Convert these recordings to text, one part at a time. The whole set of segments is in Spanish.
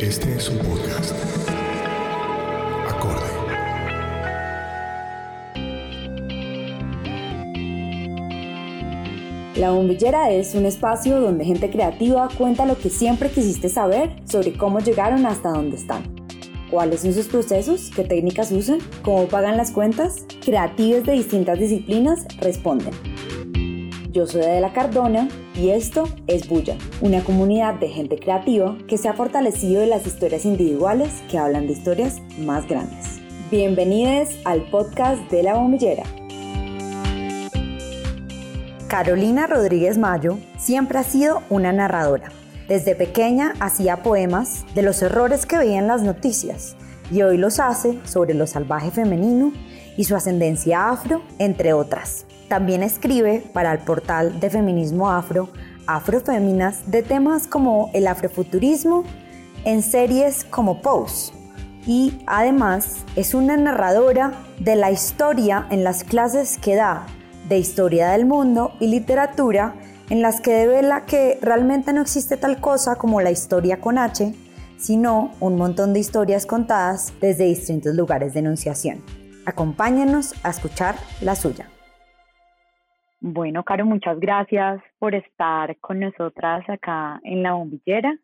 Este es un podcast. Acorde. La bombillera es un espacio donde gente creativa cuenta lo que siempre quisiste saber sobre cómo llegaron hasta donde están. ¿Cuáles son sus procesos? ¿Qué técnicas usan? ¿Cómo pagan las cuentas? Creativos de distintas disciplinas responden. Yo soy Adela Cardona y esto es Bulla, una comunidad de gente creativa que se ha fortalecido de las historias individuales que hablan de historias más grandes. Bienvenidos al podcast de la bombillera. Carolina Rodríguez Mayo siempre ha sido una narradora. Desde pequeña hacía poemas de los errores que veía en las noticias y hoy los hace sobre lo salvaje femenino y su ascendencia afro, entre otras. También escribe para el portal de feminismo afro, Afroféminas, de temas como el afrofuturismo en series como Pose. Y además es una narradora de la historia en las clases que da de historia del mundo y literatura en las que devela que realmente no existe tal cosa como la historia con H, sino un montón de historias contadas desde distintos lugares de enunciación. Acompáñenos a escuchar la suya. Bueno, Caro, muchas gracias por estar con nosotras acá en la bombillera.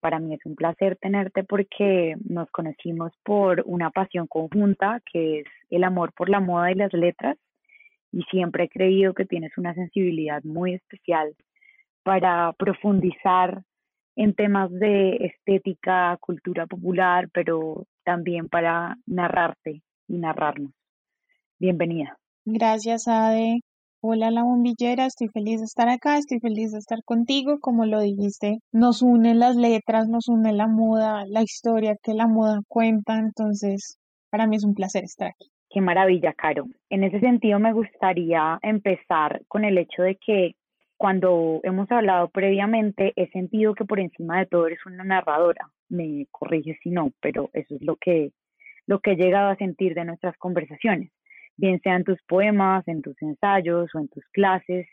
Para mí es un placer tenerte porque nos conocimos por una pasión conjunta que es el amor por la moda y las letras y siempre he creído que tienes una sensibilidad muy especial para profundizar en temas de estética, cultura popular, pero también para narrarte y narrarnos. Bienvenida. Gracias, Ade. Hola la bombillera, estoy feliz de estar acá, estoy feliz de estar contigo, como lo dijiste, nos unen las letras, nos une la moda, la historia que la moda cuenta, entonces para mí es un placer estar aquí. Qué maravilla, Caro. En ese sentido me gustaría empezar con el hecho de que cuando hemos hablado previamente he sentido que por encima de todo eres una narradora. Me corrige si no, pero eso es lo que, lo que he llegado a sentir de nuestras conversaciones bien sea en tus poemas, en tus ensayos o en tus clases.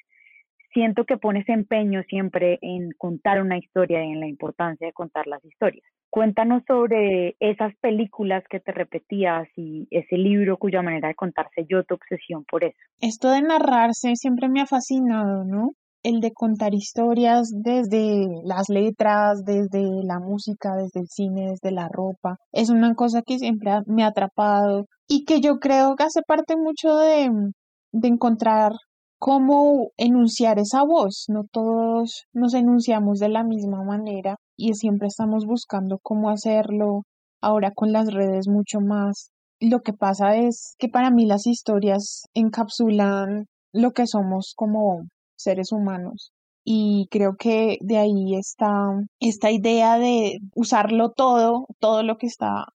Siento que pones empeño siempre en contar una historia y en la importancia de contar las historias. Cuéntanos sobre esas películas que te repetías y ese libro cuya manera de contarse yo tu obsesión por eso. Esto de narrarse siempre me ha fascinado, ¿no? el de contar historias desde las letras, desde la música, desde el cine, desde la ropa. Es una cosa que siempre me ha atrapado y que yo creo que hace parte mucho de, de encontrar cómo enunciar esa voz. No todos nos enunciamos de la misma manera y siempre estamos buscando cómo hacerlo. Ahora con las redes mucho más. Lo que pasa es que para mí las historias encapsulan lo que somos como seres humanos. Y creo que de ahí está esta idea de usarlo todo, todo lo que está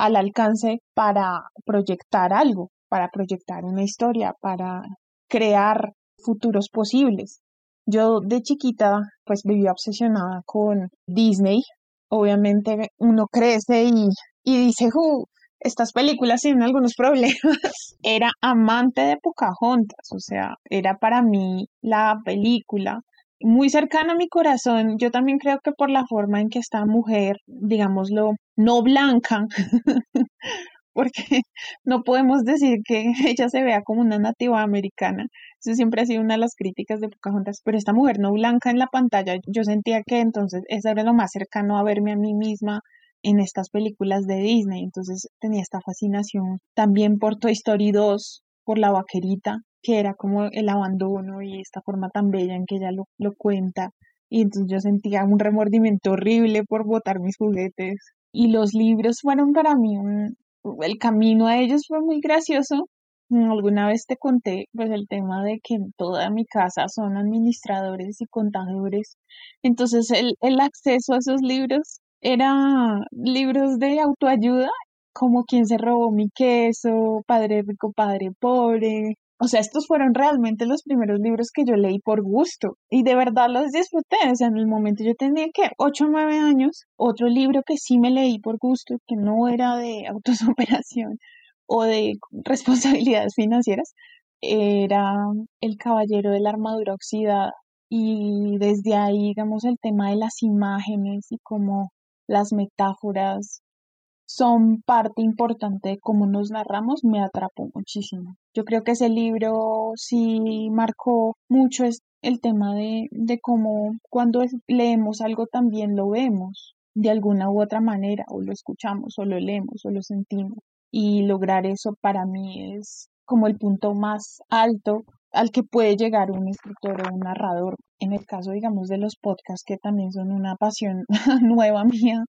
al alcance para proyectar algo, para proyectar una historia, para crear futuros posibles. Yo de chiquita pues vivía obsesionada con Disney. Obviamente uno crece y, y dice, estas películas tienen algunos problemas. Era amante de Pocahontas, o sea, era para mí la película muy cercana a mi corazón. Yo también creo que por la forma en que esta mujer, digámoslo, no blanca, porque no podemos decir que ella se vea como una nativa americana. Eso siempre ha sido una de las críticas de Pocahontas, pero esta mujer no blanca en la pantalla, yo sentía que entonces eso era lo más cercano a verme a mí misma en estas películas de Disney. Entonces tenía esta fascinación también por Toy Story 2, por la vaquerita, que era como el abandono y esta forma tan bella en que ella lo, lo cuenta. Y entonces yo sentía un remordimiento horrible por botar mis juguetes. Y los libros fueron para mí un, el camino a ellos fue muy gracioso. Alguna vez te conté pues el tema de que en toda mi casa son administradores y contadores. Entonces el, el acceso a esos libros eran libros de autoayuda, como quien se robó mi queso, Padre Rico, Padre Pobre. O sea, estos fueron realmente los primeros libros que yo leí por gusto y de verdad los disfruté. O sea, en el momento yo tenía que 8 o 9 años, otro libro que sí me leí por gusto, que no era de autosuperación o de responsabilidades financieras, era El Caballero de la Armadura Oxidada y desde ahí, digamos, el tema de las imágenes y cómo las metáforas son parte importante de cómo nos narramos, me atrapó muchísimo. Yo creo que ese libro sí marcó mucho el tema de, de cómo cuando leemos algo también lo vemos de alguna u otra manera, o lo escuchamos, o lo leemos, o lo sentimos. Y lograr eso para mí es como el punto más alto al que puede llegar un escritor o un narrador. En el caso, digamos, de los podcasts, que también son una pasión nueva mía,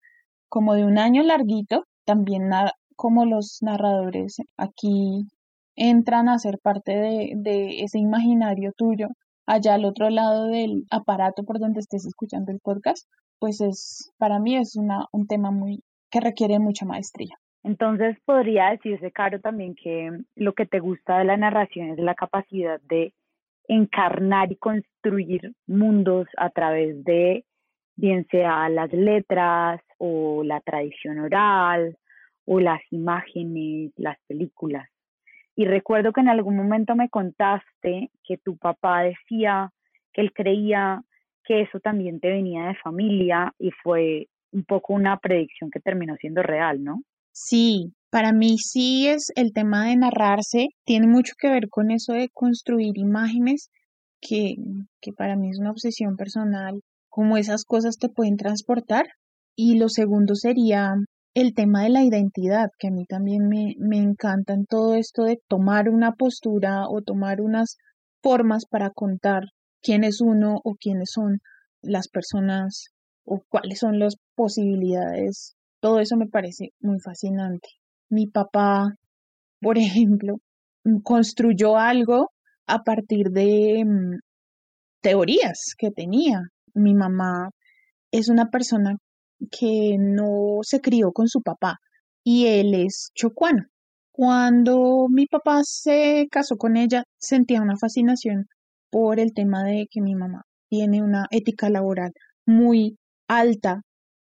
como de un año larguito, también como los narradores aquí entran a ser parte de, ese imaginario tuyo allá al otro lado del aparato por donde estés escuchando el podcast, pues es para mí es una, un tema muy que requiere mucha maestría. Entonces podría decirse, Caro, también que lo que te gusta de la narración es la capacidad de encarnar y construir mundos a través de, bien sea las letras o la tradición oral o las imágenes, las películas. Y recuerdo que en algún momento me contaste que tu papá decía que él creía que eso también te venía de familia y fue un poco una predicción que terminó siendo real, ¿no? Sí, para mí sí es el tema de narrarse, tiene mucho que ver con eso de construir imágenes, que, que para mí es una obsesión personal, cómo esas cosas te pueden transportar. Y lo segundo sería el tema de la identidad, que a mí también me, me encanta en todo esto de tomar una postura o tomar unas formas para contar quién es uno o quiénes son las personas o cuáles son las posibilidades todo eso me parece muy fascinante. Mi papá, por ejemplo, construyó algo a partir de mm, teorías que tenía. Mi mamá es una persona que no se crió con su papá y él es chocuano. Cuando mi papá se casó con ella, sentía una fascinación por el tema de que mi mamá tiene una ética laboral muy alta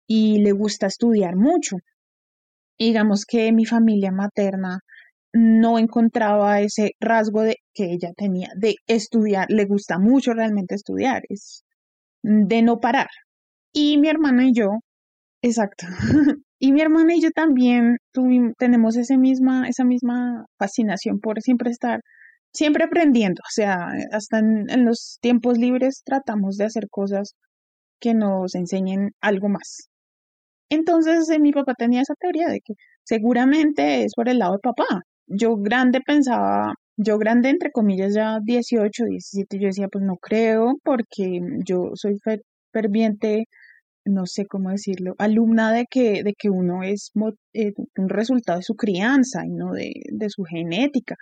y le gusta estudiar mucho. Digamos que mi familia materna no encontraba ese rasgo de que ella tenía de estudiar, le gusta mucho realmente estudiar, es de no parar. Y mi hermana y yo, exacto. y mi hermana y yo también tenemos misma, esa misma fascinación por siempre estar, siempre aprendiendo. O sea, hasta en los tiempos libres tratamos de hacer cosas que nos enseñen algo más. Entonces eh, mi papá tenía esa teoría de que seguramente es por el lado de papá. Yo grande pensaba, yo grande entre comillas ya 18, 17, yo decía pues no creo porque yo soy ferviente, no sé cómo decirlo, alumna de que, de que uno es eh, un resultado de su crianza y no de, de su genética.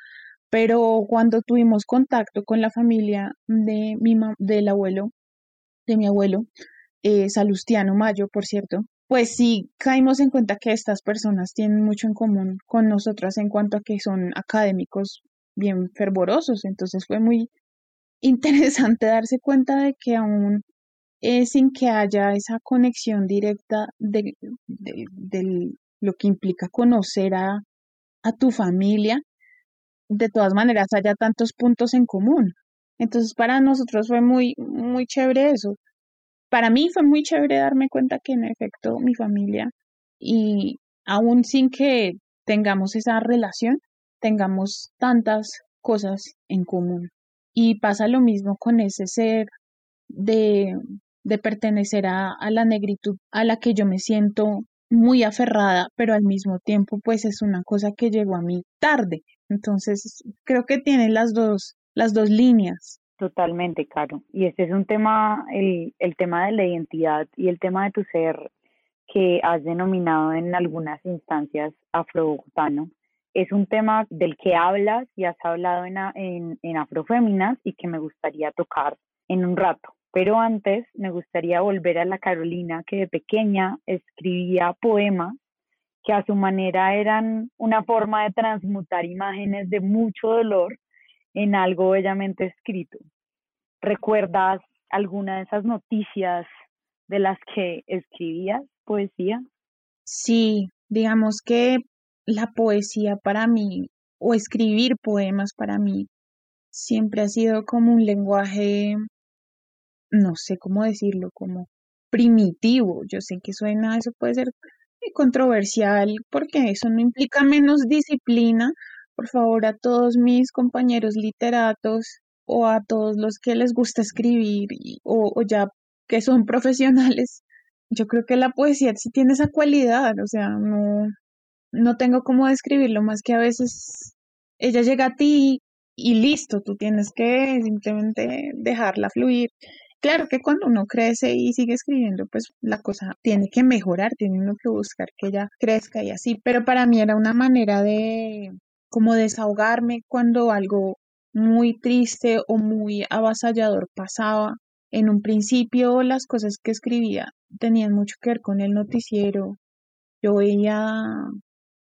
Pero cuando tuvimos contacto con la familia de mi del abuelo, de mi abuelo, eh, Salustiano Mayo, por cierto, pues sí caímos en cuenta que estas personas tienen mucho en común con nosotras en cuanto a que son académicos bien fervorosos. Entonces fue muy interesante darse cuenta de que aún eh, sin que haya esa conexión directa de, lo que implica conocer a, a tu familia, de todas maneras haya tantos puntos en común. Entonces para nosotros fue muy, muy chévere eso para mí fue muy chévere darme cuenta que en efecto mi familia y aún sin que tengamos esa relación, tengamos tantas cosas en común. Y pasa lo mismo con ese ser de, de pertenecer a, a la negritud a la que yo me siento muy aferrada, pero al mismo tiempo pues es una cosa que llegó a mí tarde. Entonces creo que tiene las dos, las dos líneas. Totalmente, Caro. Y este es un tema, el, el tema de la identidad y el tema de tu ser que has denominado en algunas instancias afrobogotano. Es un tema del que hablas y has hablado en, en, en Afroféminas y que me gustaría tocar en un rato. Pero antes me gustaría volver a la Carolina que de pequeña escribía poemas que a su manera eran una forma de transmutar imágenes de mucho dolor en algo bellamente escrito. ¿Recuerdas alguna de esas noticias de las que escribías poesía? Sí, digamos que la poesía para mí o escribir poemas para mí siempre ha sido como un lenguaje, no sé cómo decirlo, como primitivo. Yo sé que suena, eso puede ser controversial porque eso no implica menos disciplina. Por favor, a todos mis compañeros literatos o a todos los que les gusta escribir o, o ya que son profesionales, yo creo que la poesía sí tiene esa cualidad, o sea, no, no tengo cómo describirlo más que a veces ella llega a ti y listo, tú tienes que simplemente dejarla fluir. Claro que cuando uno crece y sigue escribiendo, pues la cosa tiene que mejorar, tiene uno que buscar que ella crezca y así, pero para mí era una manera de como desahogarme cuando algo muy triste o muy avasallador pasaba. En un principio las cosas que escribía tenían mucho que ver con el noticiero. Yo veía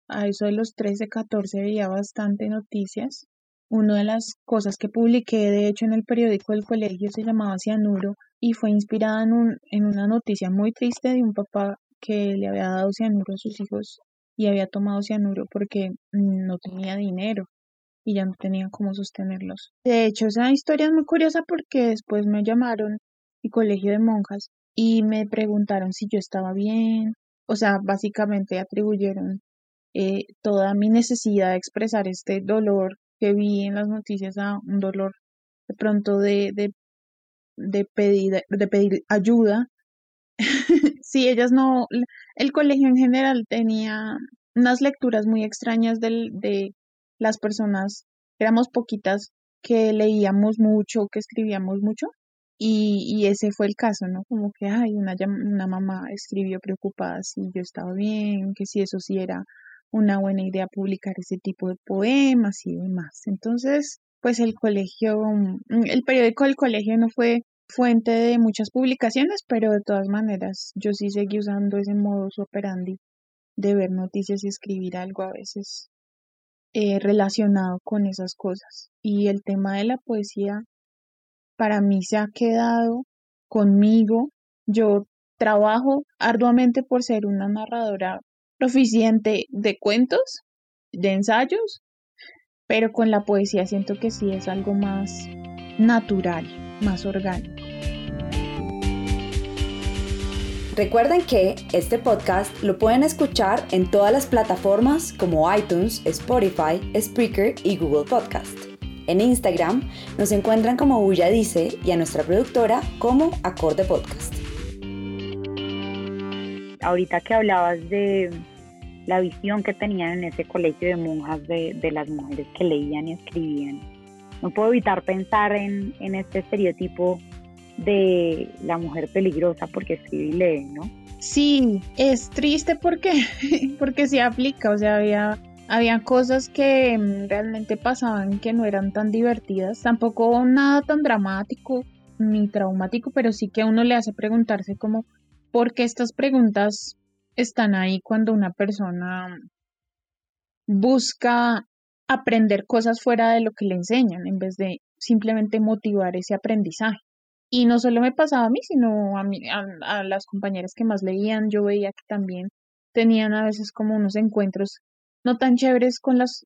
a eso de los 13, 14 veía bastante noticias. Una de las cosas que publiqué, de hecho, en el periódico del colegio se llamaba Cianuro y fue inspirada en, un, en una noticia muy triste de un papá que le había dado cianuro a sus hijos y había tomado cianuro porque no tenía dinero y ya no tenía cómo sostenerlos. De hecho, esa historia es muy curiosa porque después me llamaron y colegio de monjas y me preguntaron si yo estaba bien. O sea, básicamente atribuyeron eh, toda mi necesidad de expresar este dolor que vi en las noticias a un dolor de pronto de, de, de, pedir, de pedir ayuda. sí, ellas no, el colegio en general tenía unas lecturas muy extrañas de las personas, éramos poquitas que leíamos mucho, que escribíamos mucho, y, y, ese fue el caso, ¿no? Como que, ay, una, una mamá escribió preocupada si yo estaba bien, que si eso sí era una buena idea publicar ese tipo de poemas y demás. Entonces, pues el colegio, mm, el periódico del colegio no fue fuente de muchas publicaciones, pero de todas maneras yo sí seguí usando ese modus operandi de ver noticias y escribir algo a veces eh, relacionado con esas cosas. Y el tema de la poesía para mí se ha quedado conmigo. Yo trabajo arduamente por ser una narradora proficiente de cuentos, de ensayos, pero con la poesía siento que sí es algo más natural, más orgánico. Recuerden que este podcast lo pueden escuchar en todas las plataformas como iTunes, Spotify, Spreaker y Google Podcast. En Instagram nos encuentran como Bulla Dice y a nuestra productora como Acorde Podcast. Ahorita que hablabas de la visión que tenían en ese colegio de monjas de, las mujeres que leían y escribían, no puedo evitar pensar en, en este estereotipo de la mujer peligrosa porque escribe y lee, ¿no? Sí, es triste porque, porque se aplica, o sea, había había cosas que mm, realmente pasaban que no eran tan divertidas, tampoco nada tan dramático ni traumático, pero sí que a uno le hace preguntarse como por qué estas preguntas están ahí cuando una persona busca aprender cosas fuera de lo que le enseñan en vez de simplemente motivar ese aprendizaje. Y no solo me pasaba a mí, sino a, mí, a, las compañeras que más leían, yo veía que también tenían a veces como unos encuentros no tan chéveres con las,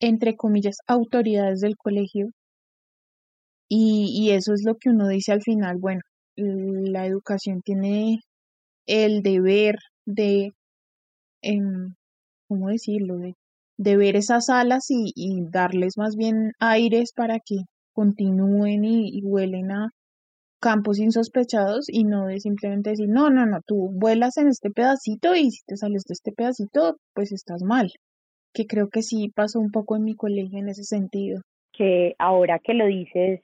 entre comillas, autoridades del colegio. Y, y eso es lo que uno dice al final, bueno, la educación tiene el deber de, em, ¿cómo decirlo?, de, de ver esas alas y, darles más bien aires para que continúen y, y huelen a campos insospechados y no de simplemente decir, no, no, no, tú vuelas en este pedacito y si te sales de este pedacito, pues estás mal que creo que sí pasó un poco en mi colegio en ese sentido. Que ahora que lo dices,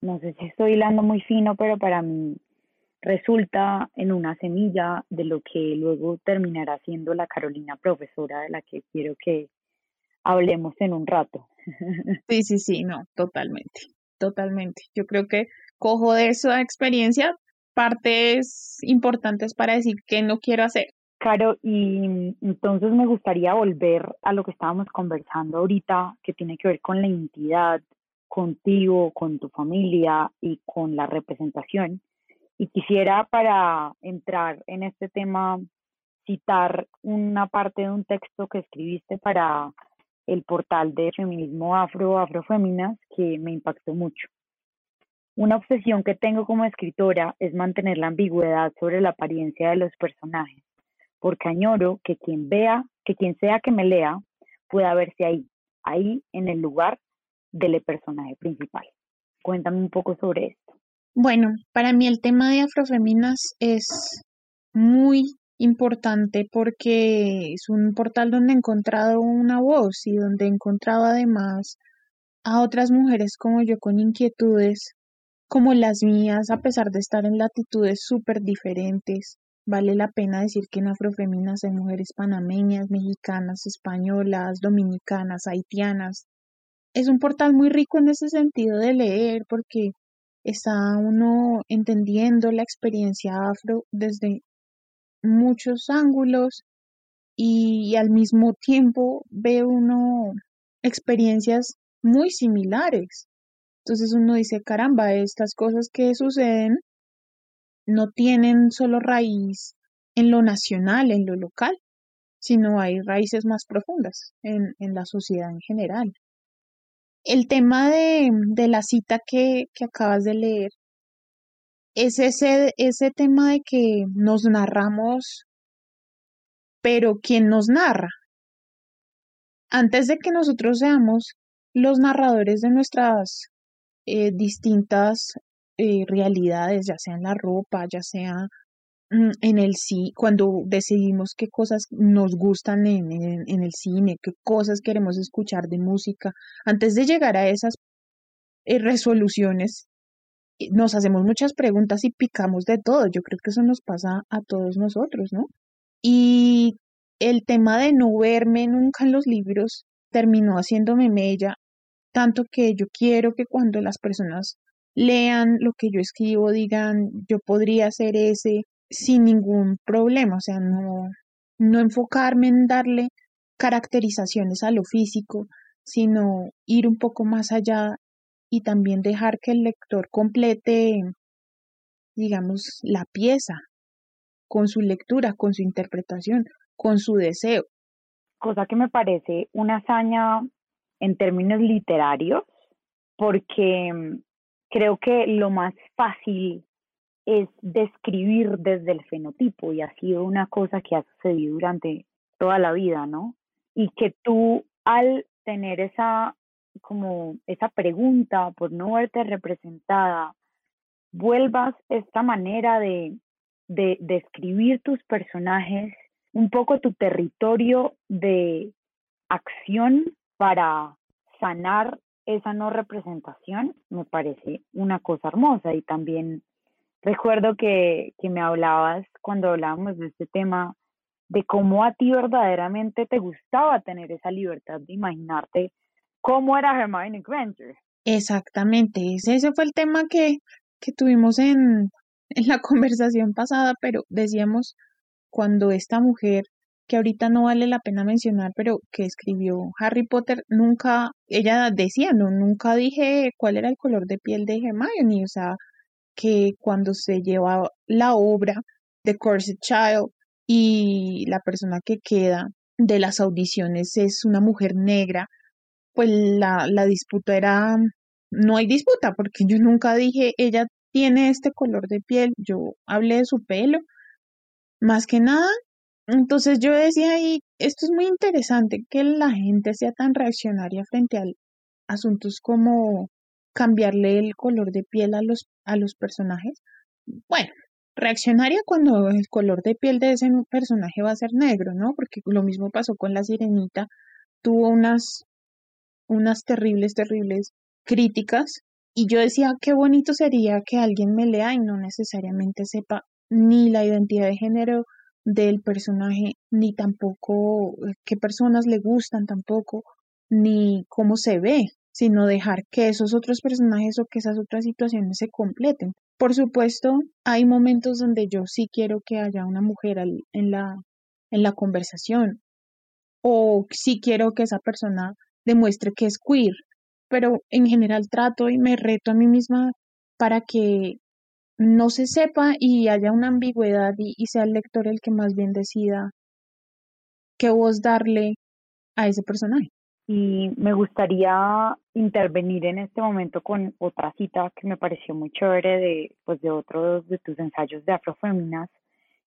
no sé si estoy hilando muy fino, pero para mí resulta en una semilla de lo que luego terminará siendo la Carolina profesora de la que quiero que hablemos en un rato. Sí, sí, sí, no, totalmente, totalmente. Yo creo que cojo de esa experiencia partes importantes para decir qué no quiero hacer Claro, y entonces me gustaría volver a lo que estábamos conversando ahorita, que tiene que ver con la identidad, contigo, con tu familia y con la representación. Y quisiera para entrar en este tema citar una parte de un texto que escribiste para el portal de feminismo afro, afrofeminas, que me impactó mucho. Una obsesión que tengo como escritora es mantener la ambigüedad sobre la apariencia de los personajes, porque añoro que quien vea, que quien sea que me lea, pueda verse ahí, ahí en el lugar del personaje principal. Cuéntame un poco sobre esto. Bueno, para mí el tema de afrofeminas es muy importante porque es un portal donde he encontrado una voz y donde he encontrado además a otras mujeres como yo con inquietudes como las mías, a pesar de estar en latitudes súper diferentes. Vale la pena decir que en Afrofeminas hay mujeres panameñas, mexicanas, españolas, dominicanas, haitianas. Es un portal muy rico en ese sentido de leer porque está uno entendiendo la experiencia afro desde muchos ángulos y al mismo tiempo ve uno experiencias muy similares. Entonces uno dice, caramba, estas cosas que suceden no tienen solo raíz en lo nacional, en lo local, sino hay raíces más profundas en, la sociedad en general. El tema de, la cita que, que acabas de leer es ese, ese tema de que nos narramos, pero ¿quién nos narra? Antes de que nosotros seamos los narradores de nuestras eh, distintas eh, realidades, ya sea en la ropa, ya sea en el sí, cuando decidimos qué cosas nos gustan en, en, el cine, qué cosas queremos escuchar de música, antes de llegar a esas eh, resoluciones, nos hacemos muchas preguntas y picamos de todo. Yo creo que eso nos pasa a todos nosotros, ¿no? Y el tema de no verme nunca en los libros terminó haciéndome mella, tanto que yo quiero que cuando las personas lean lo que yo escribo digan, yo podría hacer ese sin ningún problema, o sea, no, no enfocarme en darle caracterizaciones a lo físico, sino ir un poco más allá y también dejar que el lector complete, digamos, la pieza con su lectura, con su interpretación, con su deseo. Cosa que me parece una hazaña en términos literarios, porque creo que lo más fácil es describir desde el fenotipo y ha sido una cosa que ha sucedido durante toda la vida, ¿no? Y que tú al tener esa como esa pregunta por no verte representada, vuelvas esta manera de, de describir tus personajes, un poco tu territorio de acción para sanar esa no representación, me parece una cosa hermosa. Y también recuerdo que, que me hablabas cuando hablábamos de este tema de cómo a ti verdaderamente te gustaba tener esa libertad de imaginarte cómo era Hermione Granger. Exactamente, ese, fue el tema que, que tuvimos en, en la conversación pasada, pero decíamos cuando esta mujer que ahorita no vale la pena mencionar, pero que escribió Harry Potter, nunca, ella decía, no, nunca dije cuál era el color de piel de Hermione, o sea, que cuando se lleva la obra de Corset Child y la persona que queda de las audiciones es una mujer negra, pues la, la disputa era, no hay disputa, porque yo nunca dije, ella tiene este color de piel, yo hablé de su pelo, más que nada. Entonces yo decía ahí, esto es muy interesante, que la gente sea tan reaccionaria frente a asuntos como cambiarle el color de piel a los, a los personajes. Bueno, reaccionaria cuando el color de piel de ese personaje va a ser negro, ¿no? Porque lo mismo pasó con la sirenita, tuvo unas unas terribles, terribles críticas y yo decía, qué bonito sería que alguien me lea y no necesariamente sepa ni la identidad de género del personaje, ni tampoco eh, qué personas le gustan tampoco, ni cómo se ve, sino dejar que esos otros personajes o que esas otras situaciones se completen. Por supuesto, hay momentos donde yo sí quiero que haya una mujer en la, en la conversación o sí quiero que esa persona demuestre que es queer, pero en general trato y me reto a mí misma para que no se sepa y haya una ambigüedad y, sea el lector el que más bien decida qué voz darle a ese personaje. Y me gustaría intervenir en este momento con otra cita que me pareció muy chévere de, pues, de otros de tus ensayos de afroféminas,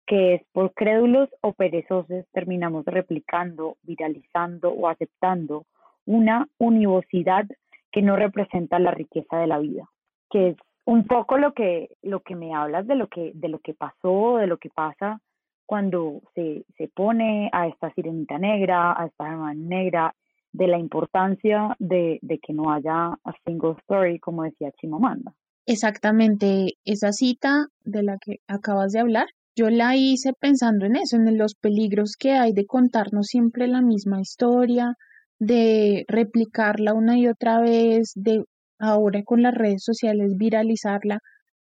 que es por crédulos o perezosos terminamos replicando, viralizando o aceptando una univocidad que no representa la riqueza de la vida, que es un poco lo que, lo que me hablas de lo que, de lo que pasó, de lo que pasa cuando se, se pone a esta sirenita negra, a esta hermana negra, de la importancia de, que no haya a single story, como decía Chimamanda. Exactamente, esa cita de la que acabas de hablar, yo la hice pensando en eso, en los peligros que hay de contarnos siempre la misma historia, de replicarla una y otra vez, de ahora con las redes sociales viralizarla.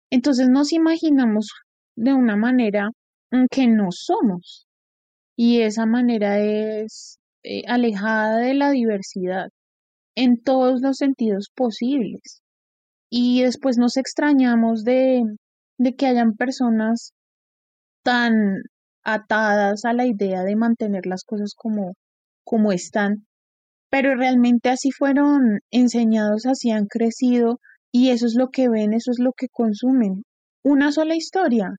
Entonces nos imaginamos de una manera que no somos. Y esa manera es eh, alejada de la diversidad en todos los sentidos posibles. Y después nos extrañamos de, de que hayan personas tan atadas a la idea de mantener las cosas como, como están pero realmente así fueron enseñados, así han crecido y eso es lo que ven, eso es lo que consumen. Una sola historia.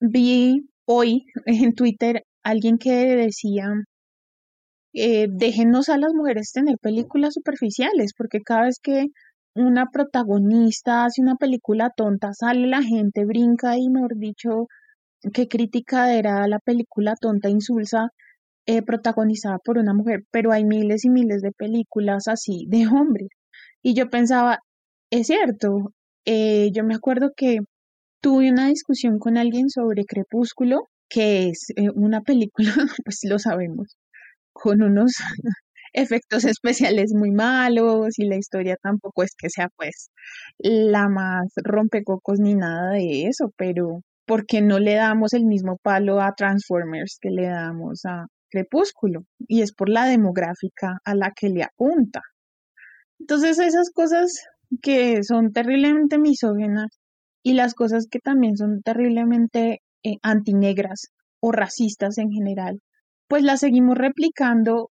Vi hoy en Twitter alguien que decía, eh, déjenos a las mujeres tener películas superficiales, porque cada vez que una protagonista hace una película tonta, sale la gente, brinca y, mejor dicho, qué crítica era la película tonta, insulsa eh, protagonizada por una mujer, pero hay miles y miles de películas así de hombres. Y yo pensaba, es cierto, eh, yo me acuerdo que tuve una discusión con alguien sobre Crepúsculo, que es eh, una película, pues lo sabemos, con unos efectos especiales muy malos y la historia tampoco es que sea pues la más rompecocos ni nada de eso, pero porque no le damos el mismo palo a Transformers que le damos a, crepúsculo y es por la demográfica a la que le apunta. Entonces esas cosas que son terriblemente misógenas y las cosas que también son terriblemente eh, antinegras o racistas en general, pues las seguimos replicando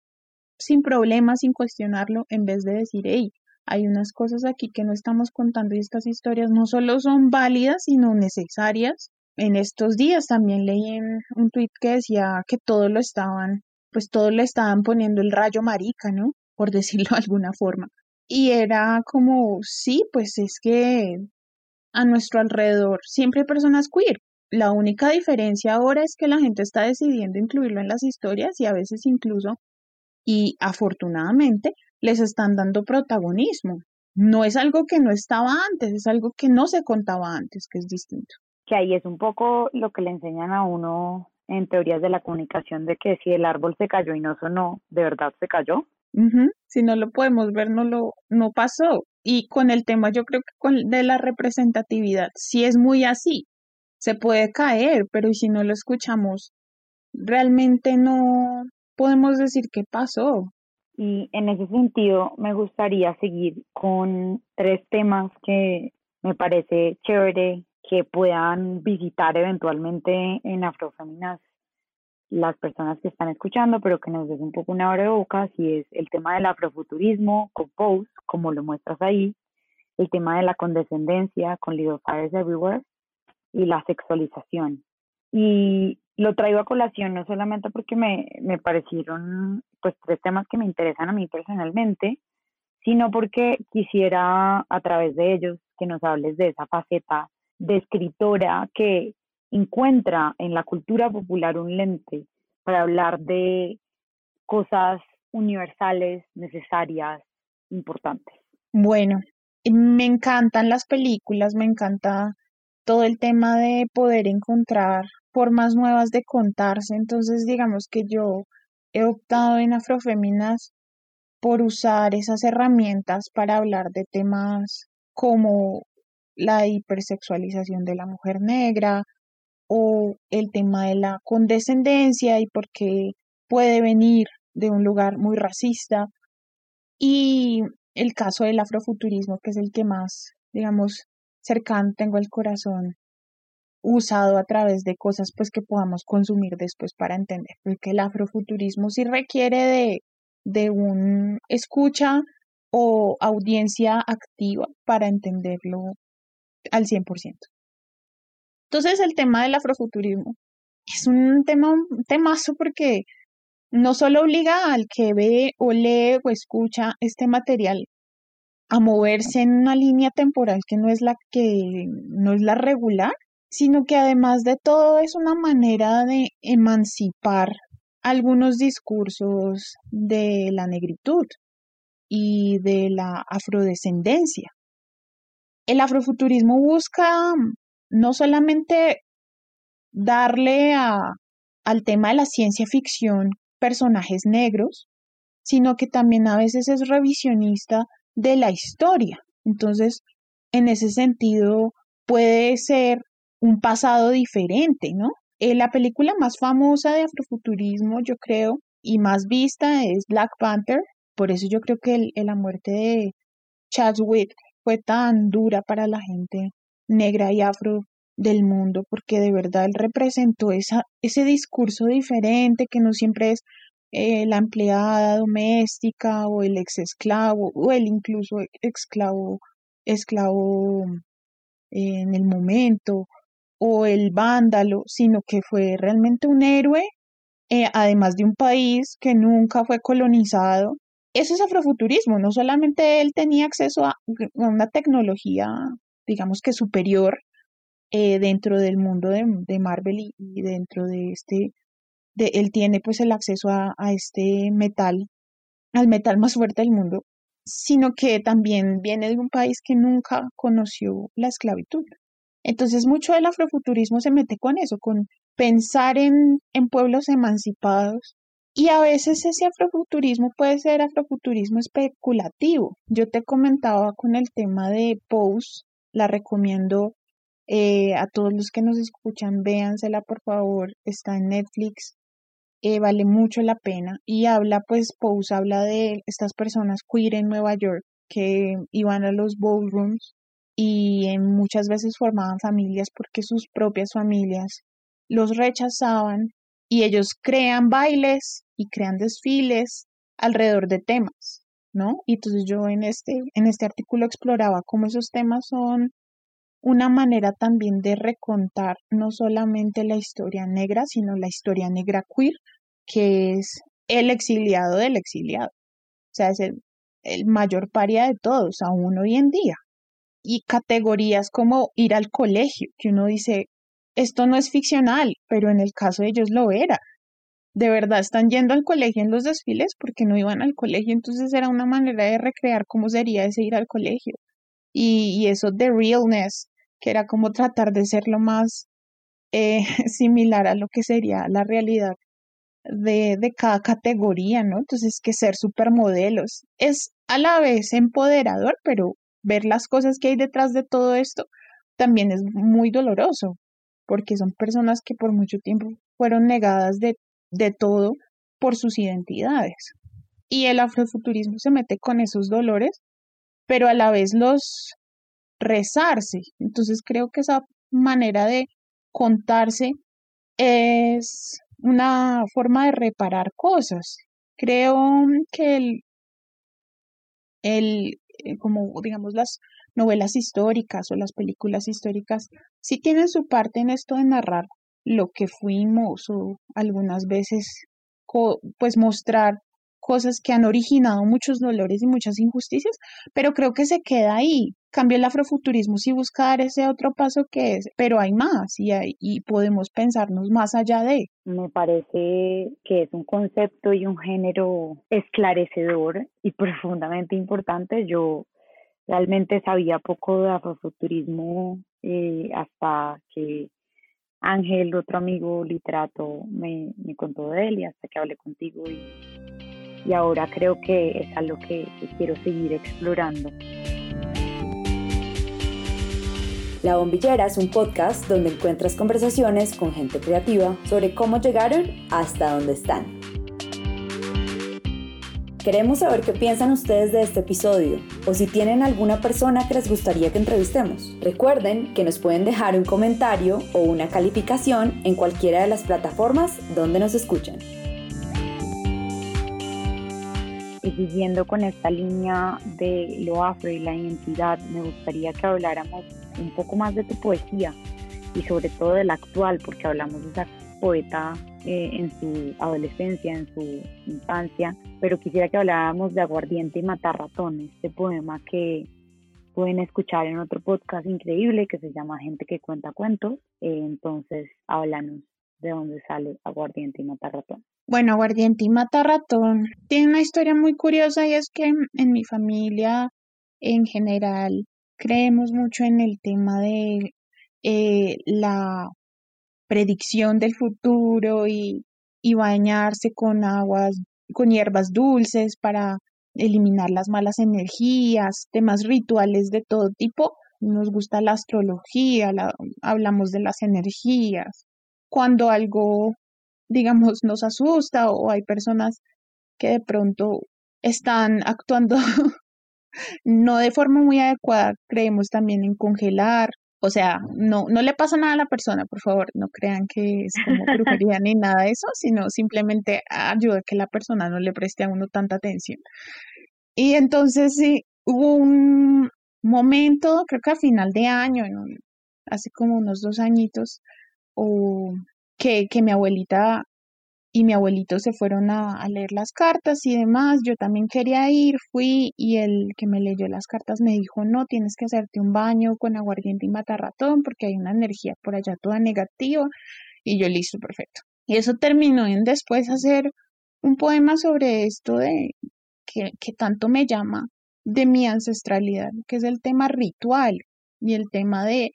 sin problemas, sin cuestionarlo, en vez de decir, hey, hay unas cosas aquí que no estamos contando y estas historias no solo son válidas, sino necesarias en estos días también leí un tuit que decía que todo lo estaban, pues todo le estaban poniendo el rayo marica, ¿no? Por decirlo de alguna forma. Y era como, sí, pues es que a nuestro alrededor siempre hay personas queer. La única diferencia ahora es que la gente está decidiendo incluirlo en las historias y a veces incluso, y afortunadamente, les están dando protagonismo. No es algo que no estaba antes, es algo que no se contaba antes, que es distinto que ahí es un poco lo que le enseñan a uno en teorías de la comunicación de que si el árbol se cayó y no sonó, de verdad se cayó. Si no lo podemos ver, no lo no pasó. Y con el tema, yo creo que con de la representatividad, si es muy así, se puede caer, pero si no lo escuchamos, realmente no podemos decir qué pasó. Y en ese sentido, me gustaría seguir con tres temas que me parece chévere que puedan visitar eventualmente en Afrofeminas las personas que están escuchando, pero que nos des un poco una hora de boca, si es el tema del afrofuturismo con Pose, como lo muestras ahí, el tema de la condescendencia con Little Fires Everywhere y la sexualización. Y lo traigo a colación no solamente porque me, me parecieron pues tres temas que me interesan a mí personalmente, sino porque quisiera a través de ellos que nos hables de esa faceta de escritora que encuentra en la cultura popular un lente para hablar de cosas universales, necesarias, importantes. Bueno, me encantan las películas, me encanta todo el tema de poder encontrar formas nuevas de contarse. Entonces, digamos que yo he optado en Afroféminas por usar esas herramientas para hablar de temas como la hipersexualización de la mujer negra o el tema de la condescendencia y por qué puede venir de un lugar muy racista y el caso del afrofuturismo que es el que más digamos cercano tengo el corazón usado a través de cosas pues que podamos consumir después para entender porque el afrofuturismo sí requiere de de un escucha o audiencia activa para entenderlo al 100%. Entonces el tema del afrofuturismo es un tema, temazo porque no solo obliga al que ve o lee o escucha este material a moverse en una línea temporal que no es la que no es la regular, sino que además de todo es una manera de emancipar algunos discursos de la negritud y de la afrodescendencia. El afrofuturismo busca no solamente darle a, al tema de la ciencia ficción personajes negros, sino que también a veces es revisionista de la historia. Entonces, en ese sentido, puede ser un pasado diferente, ¿no? Eh, la película más famosa de afrofuturismo, yo creo, y más vista es Black Panther. Por eso yo creo que la muerte de Chadwick fue tan dura para la gente negra y afro del mundo, porque de verdad él representó esa, ese discurso diferente que no siempre es eh, la empleada doméstica o el ex esclavo o el incluso esclavo, esclavo en el momento o el vándalo, sino que fue realmente un héroe, eh, además de un país que nunca fue colonizado. Eso es afrofuturismo, no solamente él tenía acceso a una tecnología, digamos que superior eh, dentro del mundo de, Marvel y, dentro de este, de, él tiene pues el acceso a, este metal, al metal más fuerte del mundo, sino que también viene de un país que nunca conoció la esclavitud. Entonces mucho del afrofuturismo se mete con eso, con pensar en, en pueblos emancipados. Y a veces ese afrofuturismo puede ser afrofuturismo especulativo. Yo te comentaba con el tema de Pose, la recomiendo eh, a todos los que nos escuchan, véansela por favor, está en Netflix, eh, vale mucho la pena. Y habla, pues, Pose habla de estas personas queer en Nueva York que iban a los ballrooms y muchas veces formaban familias porque sus propias familias los rechazaban y ellos crean bailes y crean desfiles alrededor de temas, ¿no? Y entonces yo en este, en este artículo exploraba cómo esos temas son una manera también de recontar no solamente la historia negra, sino la historia negra queer, que es el exiliado del exiliado. O sea, es el, mayor paria de todos, aún hoy en día y categorías como ir al colegio, que uno dice, esto no es ficcional, pero en el caso de ellos lo era. De verdad están yendo al colegio en los desfiles porque no iban al colegio, entonces era una manera de recrear cómo sería ese ir al colegio. Y, eso de realness, que era como tratar de ser lo más eh, similar a lo que sería la realidad de, de cada categoría, ¿no? Entonces, que ser supermodelos es a la vez empoderador, pero ver las cosas que hay detrás de todo esto también es muy doloroso, porque son personas que por mucho tiempo fueron negadas de, de todo por sus identidades. Y el afrofuturismo se mete con esos dolores, pero a la vez los rezarse. Entonces creo que esa manera de contarse es una forma de reparar cosas. Creo que el, el eh, como digamos las novelas históricas o las películas históricas, sí tienen su parte en esto de narrar lo que fuimos o algunas veces pues mostrar cosas que han originado muchos dolores y muchas injusticias, pero creo que se queda ahí. Cambio el afrofuturismo si busca dar ese otro paso que es, pero hay más y, hay, y podemos pensarnos más allá de. Me parece que es un concepto y un género esclarecedor y profundamente importante. Yo realmente sabía poco de afrofuturismo eh, hasta que Ángel, otro amigo literato, me, me contó de él y hasta que hablé contigo y y ahora creo que es algo que, quiero seguir explorando. La Bombillera es un podcast donde encuentras conversaciones con gente creativa sobre cómo llegaron hasta donde están. Queremos saber qué piensan ustedes de este episodio o si tienen alguna persona que les gustaría que entrevistemos. Recuerden que nos pueden dejar un comentario o una calificación en cualquiera de las plataformas donde nos escuchan. Siguiendo con esta línea de lo afro y la identidad, me gustaría que habláramos un poco más de tu poesía y sobre todo de la actual, porque hablamos de esa poeta eh, en su adolescencia, en su infancia, pero quisiera que habláramos de Aguardiente y Matarratón, este poema que pueden escuchar en otro podcast increíble que se llama Gente que cuenta cuentos. Eh, entonces, háblanos de dónde sale Aguardiente y Matarratón. Bueno, Aguardiente y Matarratón tiene una historia muy curiosa y es que en mi familia en general creemos mucho en el tema de eh, la predicción del futuro y, y bañarse con aguas, con hierbas dulces para eliminar las malas energías, temas rituales de todo tipo. Nos gusta la astrología, hablamos de las energías. Cuando algo, digamos, nos asusta o hay personas que de pronto están actuando no de forma muy adecuada, creemos también en congelar o sea, no, no le pasa nada a la persona, por favor, no crean que es como brujería ni nada de eso, sino simplemente ayuda a que la persona no le preste a uno tanta atención. Y entonces sí, hubo un momento, creo que a final de año, hace como unos dos añitos, o que, que mi abuelita y mi abuelito se fueron a, leer las cartas y demás. Yo también quería ir, fui y el que me leyó las cartas me dijo, no, tienes que hacerte un baño con aguardiente y matarratón porque hay una energía por allá toda negativa. Y yo listo, perfecto. Y eso terminó en después hacer un poema sobre esto de que, que tanto me llama de mi ancestralidad, que es el tema ritual y el tema de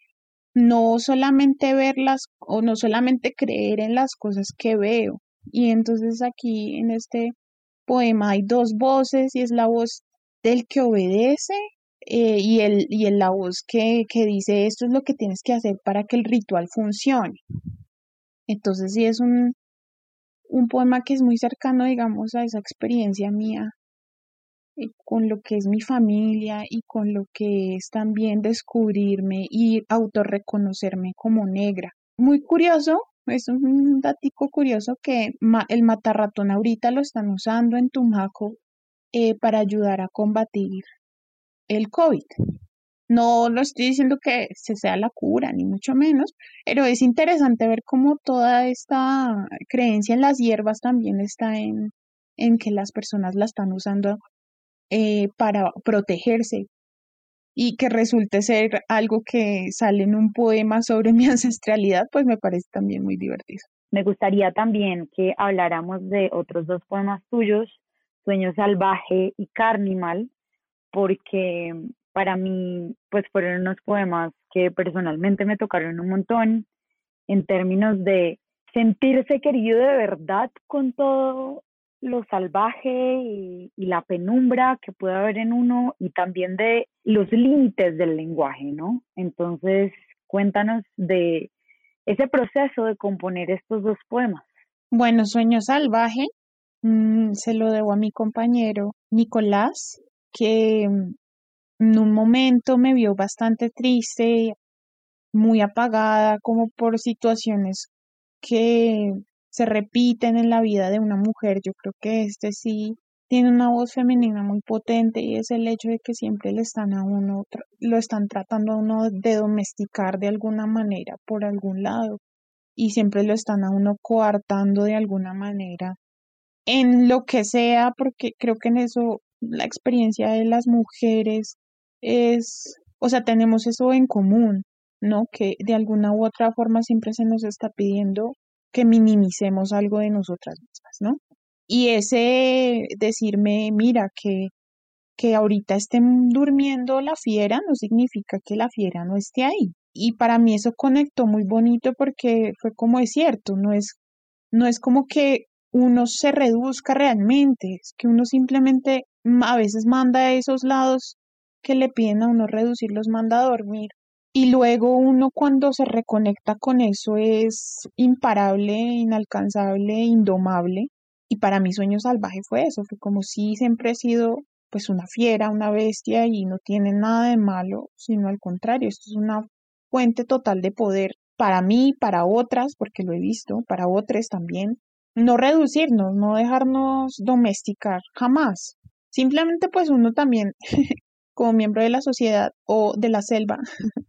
no solamente verlas o no solamente creer en las cosas que veo, y entonces aquí en este poema hay dos voces y es la voz del que obedece eh, y, el, y el, la voz que, que dice esto es lo que tienes que hacer para que el ritual funcione. Entonces sí es un, un poema que es muy cercano, digamos, a esa experiencia mía con lo que es mi familia y con lo que es también descubrirme y autorreconocerme como negra. Muy curioso es un datico curioso que el matarratón ahorita lo están usando en Tumaco eh, para ayudar a combatir el COVID. No lo estoy diciendo que se sea la cura, ni mucho menos, pero es interesante ver cómo toda esta creencia en las hierbas también está en, en que las personas la están usando eh, para protegerse y que resulte ser algo que sale en un poema sobre mi ancestralidad, pues me parece también muy divertido. Me gustaría también que habláramos de otros dos poemas tuyos, Sueño Salvaje y Carnimal, porque para mí pues fueron unos poemas que personalmente me tocaron un montón en términos de sentirse querido de verdad con todo lo salvaje y, la penumbra que puede haber en uno y también de los límites del lenguaje, ¿no? Entonces, cuéntanos de ese proceso de componer estos dos poemas. Bueno, Sueño Salvaje mm, se lo debo a mi compañero Nicolás, que mm, en un momento me vio bastante triste, muy apagada, como por situaciones que se repiten en la vida de una mujer. Yo creo que este sí tiene una voz femenina muy potente y es el hecho de que siempre le están a uno, lo están tratando a uno de domesticar de alguna manera por algún lado y siempre lo están a uno coartando de alguna manera en lo que sea, porque creo que en eso la experiencia de las mujeres es, o sea, tenemos eso en común, ¿no? Que de alguna u otra forma siempre se nos está pidiendo que minimicemos algo de nosotras mismas, ¿no? Y ese decirme, mira, que, que ahorita estén durmiendo la fiera no significa que la fiera no esté ahí. Y para mí eso conectó muy bonito porque fue como es cierto, no es, no es como que uno se reduzca realmente, es que uno simplemente a veces manda a esos lados que le piden a uno reducir, los manda a dormir y luego uno cuando se reconecta con eso es imparable, inalcanzable, indomable. Y para mí Sueño Salvaje fue eso, fue como si siempre he sido pues una fiera, una bestia y no tiene nada de malo, sino al contrario, esto es una fuente total de poder para mí, para otras, porque lo he visto, para otras también. No reducirnos, no dejarnos domesticar jamás. Simplemente pues uno también, como miembro de la sociedad o de la selva,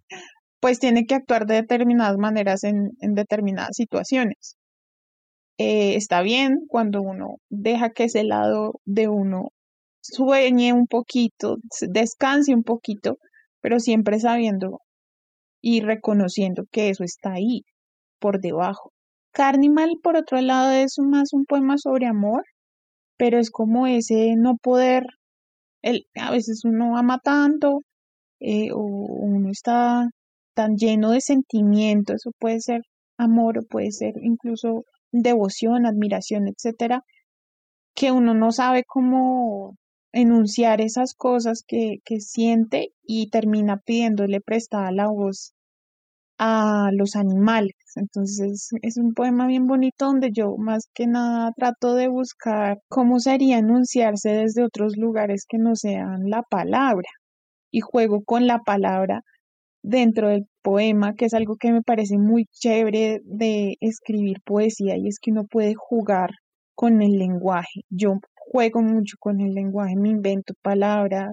pues tiene que actuar de determinadas maneras en, determinadas situaciones. Eh, está bien cuando uno deja que ese lado de uno sueñe un poquito, descanse un poquito, pero siempre sabiendo y reconociendo que eso está ahí, por debajo. Carnival, por otro lado, es más un poema sobre amor, pero es como ese no poder, el, a veces uno ama tanto eh, o uno está tan lleno de sentimiento, eso puede ser amor o puede ser incluso devoción, admiración, etcétera, que uno no sabe cómo enunciar esas cosas que, que siente y termina pidiéndole prestada la voz a los animales. Entonces es un poema bien bonito donde yo más que nada trato de buscar cómo sería enunciarse desde otros lugares que no sean la palabra y juego con la palabra dentro del poema, que es algo que me parece muy chévere de escribir poesía y es que uno puede jugar con el lenguaje. Yo juego mucho con el lenguaje, me invento palabras,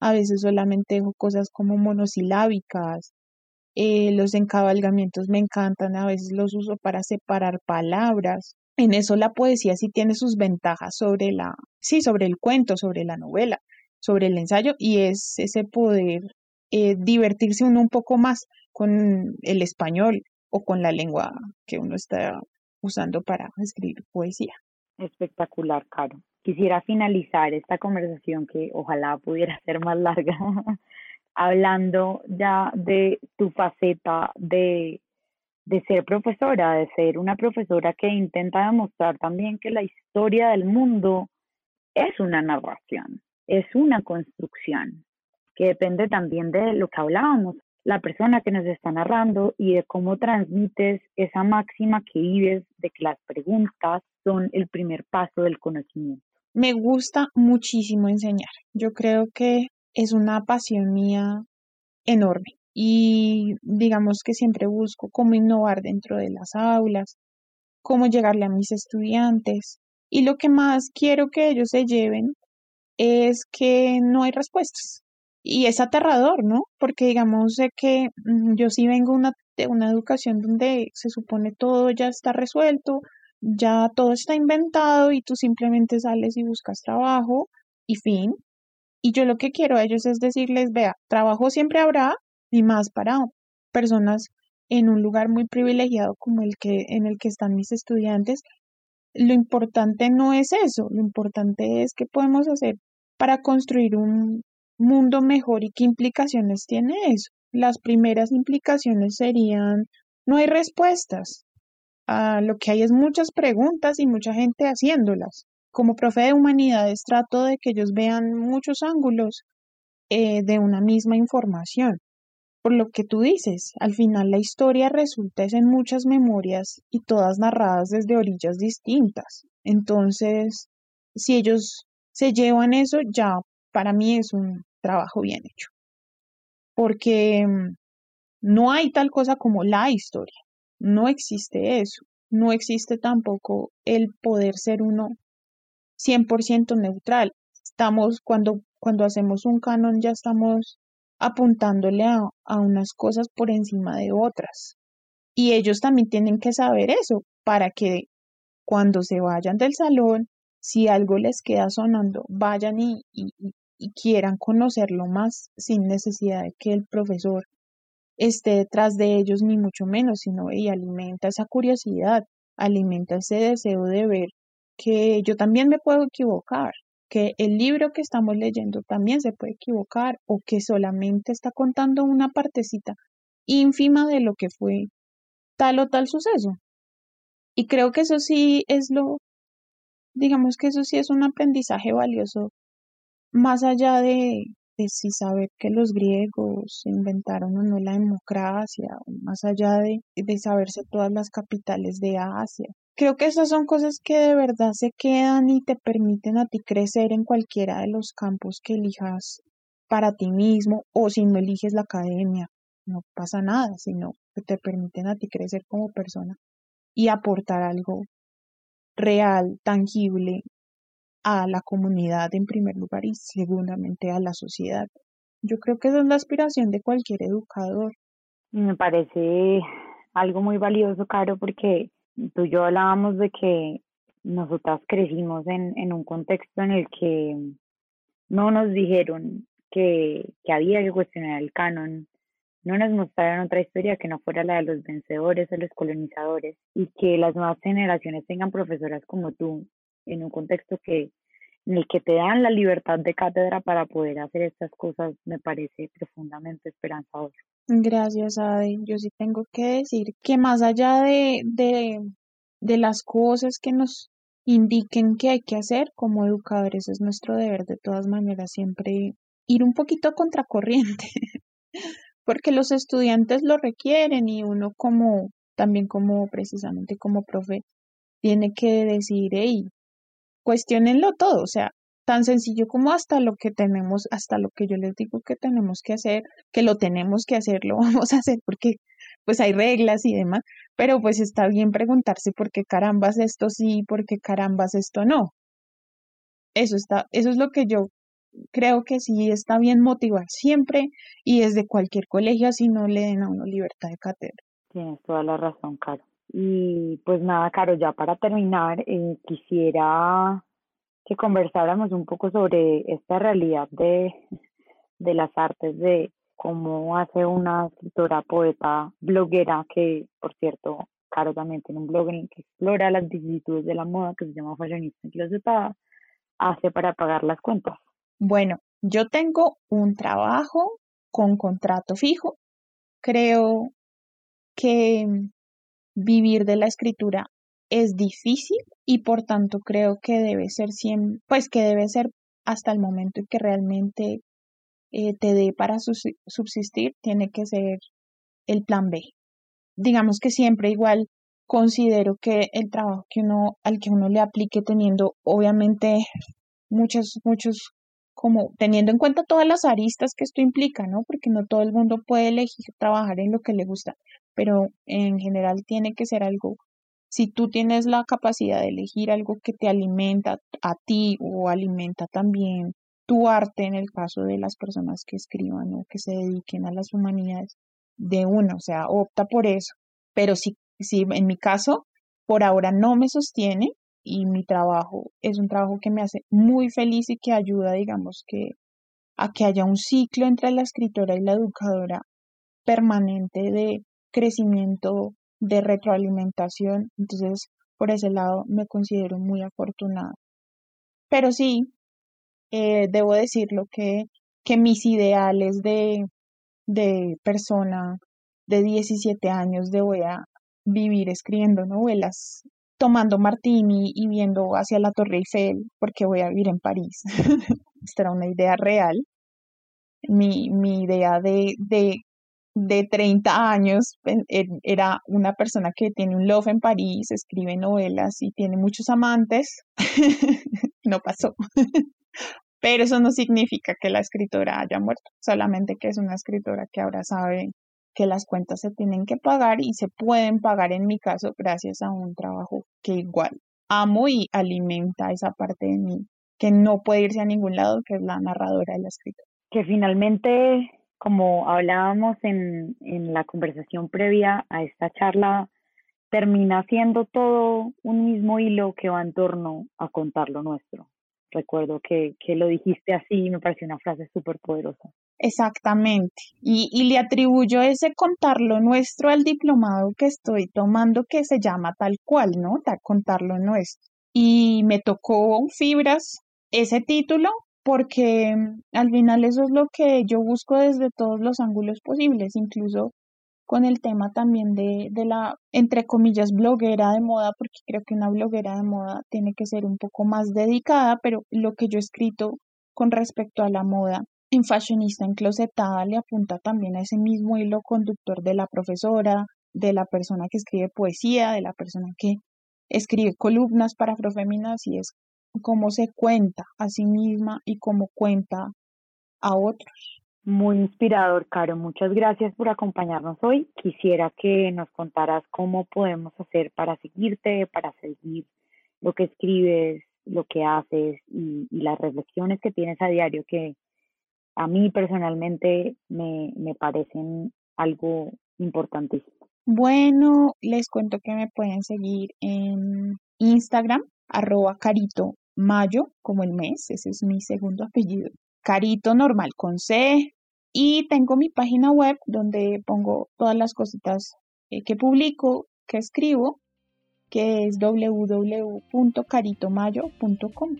a veces solamente dejo cosas como monosilábicas eh, los encabalgamientos me encantan, a veces los uso para separar palabras. En eso la poesía sí tiene sus ventajas sobre la, sí, sobre el cuento, sobre la novela, sobre el ensayo, y es ese poder eh, divertirse uno un poco más con el español o con la lengua que uno está usando para escribir poesía. Espectacular, Caro. Quisiera finalizar esta conversación que ojalá pudiera ser más larga hablando ya de tu faceta de, de ser profesora, de ser una profesora que intenta demostrar también que la historia del mundo es una narración, es una construcción, que depende también de lo que hablábamos, la persona que nos está narrando y de cómo transmites esa máxima que vives de que las preguntas son el primer paso del conocimiento. Me gusta muchísimo enseñar. Yo creo que es una pasión mía enorme y digamos que siempre busco cómo innovar dentro de las aulas, cómo llegarle a mis estudiantes y lo que más quiero que ellos se lleven es que no hay respuestas. Y es aterrador, ¿no? Porque digamos que mm, yo sí vengo una, de una educación donde se supone todo ya está resuelto, ya todo está inventado y tú simplemente sales y buscas trabajo y fin. Y yo lo que quiero a ellos es decirles, vea, trabajo siempre habrá y más para personas en un lugar muy privilegiado como el que en el que están mis estudiantes. Lo importante no es eso, lo importante es qué podemos hacer para construir un mundo mejor y qué implicaciones tiene eso. Las primeras implicaciones serían no hay respuestas. a lo que hay es muchas preguntas y mucha gente haciéndolas como profe de humanidades trato de que ellos vean muchos ángulos eh, de una misma información. Por lo que tú dices, al final la historia resulta es en muchas memorias y todas narradas desde orillas distintas. Entonces, si ellos se llevan eso, ya para mí es un trabajo bien hecho. Porque mm, no hay tal cosa como la historia. No existe eso. No existe tampoco el poder ser uno 100% neutral. Estamos, cuando, cuando hacemos un canon, ya estamos apuntándole a, a unas cosas por encima de otras. Y ellos también tienen que saber eso para que cuando se vayan del salón, si algo les queda sonando, vayan y, y, y, quieran conocerlo más sin necesidad de que el profesor esté detrás de ellos, ni mucho menos, sino y alimenta esa curiosidad, alimenta ese deseo de ver que yo también me puedo equivocar, que el libro que estamos leyendo también se puede equivocar o que solamente está contando una partecita ínfima de lo que fue tal o tal suceso. Y creo que eso sí es lo, digamos que eso sí es un aprendizaje valioso, más allá de, si saber que los griegos inventaron o no la democracia, más allá de, de saberse todas las capitales de Asia, Creo que esas son cosas que de verdad se quedan y te permiten a ti crecer en cualquiera de los campos que elijas para ti mismo o si no eliges la academia. No pasa nada, sino que te permiten a ti crecer como persona y aportar algo real, tangible a la comunidad en primer lugar y segundamente a la sociedad. Yo creo que es la aspiración de cualquier educador. Me parece algo muy valioso, Caro, porque tú y yo hablábamos de que nosotras crecimos en, en un contexto en el que no nos dijeron que, que había que cuestionar el canon, no nos mostraron otra historia que no fuera la de los vencedores o los colonizadores y que las nuevas generaciones tengan profesoras como tú en un contexto que en el que te dan la libertad de cátedra para poder hacer estas cosas me parece profundamente esperanzador. Gracias, Ade. Yo sí tengo que decir que más allá de, de, de las cosas que nos indiquen que hay que hacer como educadores, es nuestro deber de todas maneras siempre ir un poquito contracorriente, porque los estudiantes lo requieren y uno como, también como precisamente como profe, tiene que decir, hey, cuestionenlo todo, o sea, tan sencillo como hasta lo que tenemos, hasta lo que yo les digo que tenemos que hacer, que lo tenemos que hacer, lo vamos a hacer porque pues hay reglas y demás, pero pues está bien preguntarse por qué carambas esto sí, por qué carambas esto no. Eso está, eso es lo que yo creo que sí está bien motivar siempre y desde cualquier colegio así no le den a uno libertad de cátedra. Tienes toda la razón, Caro. Y pues nada, Caro, ya para terminar, eh, quisiera que conversáramos un poco sobre esta realidad de, de las artes, de cómo hace una escritora, poeta, bloguera, que por cierto, Caro también tiene un blog en el que explora las vicisitudes de la moda que se llama Fashionista Enclosetada, hace para pagar las cuentas. Bueno, yo tengo un trabajo con contrato fijo. Creo que vivir de la escritura es difícil y por tanto creo que debe ser siempre, pues que debe ser hasta el momento en que realmente eh, te dé para subsistir, tiene que ser el plan B. Digamos que siempre igual considero que el trabajo que uno, al que uno le aplique teniendo obviamente muchos, muchos, como teniendo en cuenta todas las aristas que esto implica, ¿no? Porque no todo el mundo puede elegir trabajar en lo que le gusta, pero en general tiene que ser algo si tú tienes la capacidad de elegir algo que te alimenta a ti o alimenta también tu arte en el caso de las personas que escriban o que se dediquen a las humanidades de uno, o sea, opta por eso. Pero si, si en mi caso, por ahora no me sostiene y mi trabajo es un trabajo que me hace muy feliz y que ayuda, digamos, que a que haya un ciclo entre la escritora y la educadora permanente de crecimiento de retroalimentación, entonces por ese lado me considero muy afortunada. Pero sí, eh, debo decirlo que, que mis ideales de, de persona de 17 años de voy a vivir escribiendo novelas, tomando martini y viendo hacia la Torre Eiffel porque voy a vivir en París. Esta era una idea real. Mi, mi idea de, de de 30 años, era una persona que tiene un love en París, escribe novelas y tiene muchos amantes. no pasó. Pero eso no significa que la escritora haya muerto, solamente que es una escritora que ahora sabe que las cuentas se tienen que pagar y se pueden pagar en mi caso gracias a un trabajo que igual amo y alimenta esa parte de mí que no puede irse a ningún lado, que es la narradora de la escritora. Que finalmente como hablábamos en, en la conversación previa a esta charla, termina siendo todo un mismo hilo que va en torno a contar lo nuestro. Recuerdo que, que lo dijiste así y me pareció una frase súper poderosa. Exactamente. Y, y le atribuyo ese contar lo nuestro al diplomado que estoy tomando que se llama tal cual, ¿no? Contar lo nuestro. Y me tocó fibras ese título porque mm, al final eso es lo que yo busco desde todos los ángulos posibles, incluso con el tema también de, de la, entre comillas, bloguera de moda, porque creo que una bloguera de moda tiene que ser un poco más dedicada, pero lo que yo he escrito con respecto a la moda en Fashionista Enclosetada le apunta también a ese mismo hilo conductor de la profesora, de la persona que escribe poesía, de la persona que escribe columnas para Afrofeminas y es cómo se cuenta a sí misma y cómo cuenta a otros. Muy inspirador, Caro. Muchas gracias por acompañarnos hoy. Quisiera que nos contaras cómo podemos hacer para seguirte, para seguir lo que escribes, lo que haces y, las reflexiones que tienes a diario que a mí personalmente me, me parecen algo importantísimo. Bueno, les cuento que me pueden seguir en Instagram, arroba carito mayo, como el mes, ese es mi segundo apellido. Carito normal con C. Y tengo mi página web donde pongo todas las cositas eh, que publico, que escribo, que es www.caritomayo.com.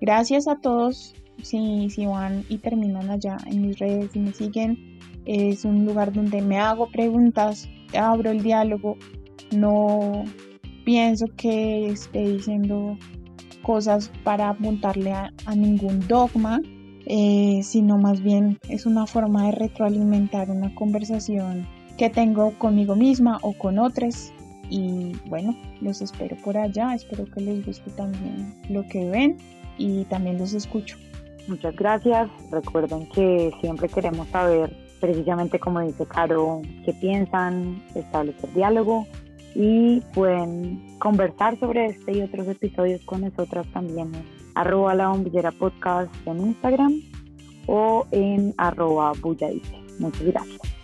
Gracias a todos si, si van y terminan allá en mis redes y me siguen. Es un lugar donde me hago preguntas, abro el diálogo, no pienso que esté diciendo cosas para apuntarle a, ningún dogma, eh, sino más bien es una forma de retroalimentar una conversación que tengo conmigo misma o con otros. Y bueno, los espero por allá, espero que les guste también lo que ven y también los escucho. Muchas gracias. Recuerden que siempre queremos saber, precisamente como dice Caro, qué piensan, establecer diálogo y pueden conversar sobre este y otros episodios con nosotras también en arroba la bombillera podcast en Instagram o en arroba Muchas gracias.